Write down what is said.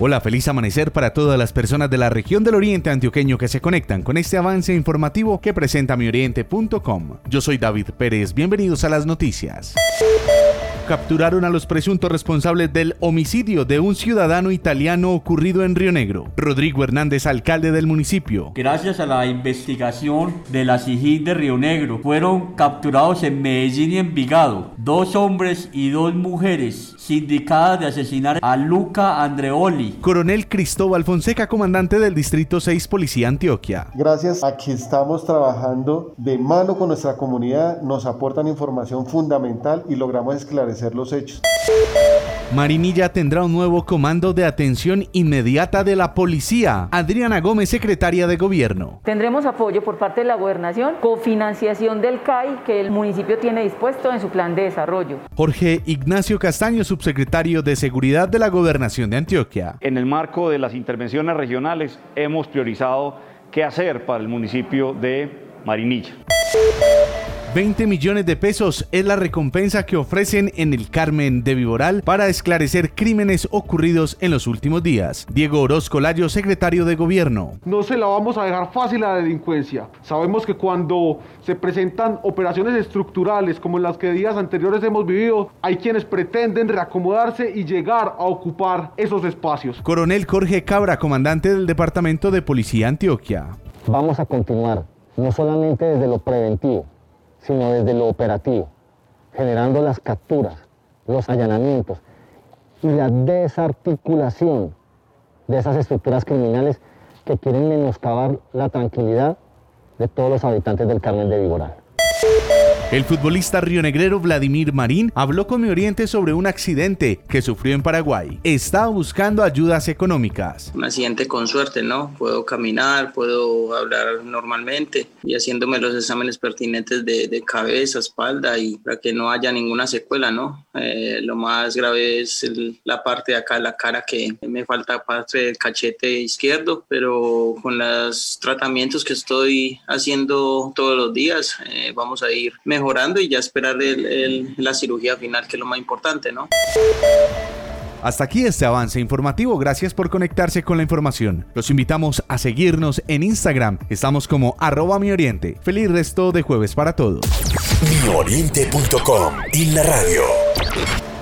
Hola, feliz amanecer para todas las personas de la región del Oriente Antioqueño que se conectan con este avance informativo que presenta mioriente.com. Yo soy David Pérez, bienvenidos a las noticias capturaron a los presuntos responsables del homicidio de un ciudadano italiano ocurrido en Río Negro. Rodrigo Hernández, alcalde del municipio. Gracias a la investigación de la CIGIN de Río Negro, fueron capturados en Medellín y Envigado dos hombres y dos mujeres sindicadas de asesinar a Luca Andreoli. Coronel Cristóbal Fonseca, comandante del Distrito 6 Policía Antioquia. Gracias a que estamos trabajando de mano con nuestra comunidad, nos aportan información fundamental y logramos esclarecer los hechos. Marinilla tendrá un nuevo comando de atención inmediata de la policía. Adriana Gómez, secretaria de Gobierno. Tendremos apoyo por parte de la gobernación, cofinanciación del CAI que el municipio tiene dispuesto en su plan de desarrollo. Jorge Ignacio Castaño, subsecretario de Seguridad de la Gobernación de Antioquia. En el marco de las intervenciones regionales hemos priorizado qué hacer para el municipio de Marinilla. 20 millones de pesos es la recompensa que ofrecen en el Carmen de Viboral para esclarecer crímenes ocurridos en los últimos días. Diego Orozco Layo, secretario de Gobierno. No se la vamos a dejar fácil a la delincuencia. Sabemos que cuando se presentan operaciones estructurales como las que días anteriores hemos vivido, hay quienes pretenden reacomodarse y llegar a ocupar esos espacios. Coronel Jorge Cabra, comandante del Departamento de Policía Antioquia. Vamos a continuar, no solamente desde lo preventivo, sino desde lo operativo, generando las capturas, los allanamientos y la desarticulación de esas estructuras criminales que quieren menoscabar la tranquilidad de todos los habitantes del Carmen de Vigoral. El futbolista rionegrero Vladimir Marín habló con Mi Oriente sobre un accidente que sufrió en Paraguay. Estaba buscando ayudas económicas. Un accidente con suerte, ¿no? Puedo caminar, puedo hablar normalmente y haciéndome los exámenes pertinentes de, cabeza, espalda y para que no haya ninguna secuela, ¿no? Eh, lo más grave es la parte de acá de la cara que me falta parte del cachete izquierdo, pero con los tratamientos que estoy haciendo todos los días, eh, vamos a ir mejor mejorando y ya esperar la cirugía final, que es lo más importante, ¿no? Hasta aquí este avance informativo. Gracias por conectarse con la información. Los invitamos a seguirnos en Instagram. Estamos como arroba mi oriente. Feliz resto de jueves para todos. Mioriente.com y la radio.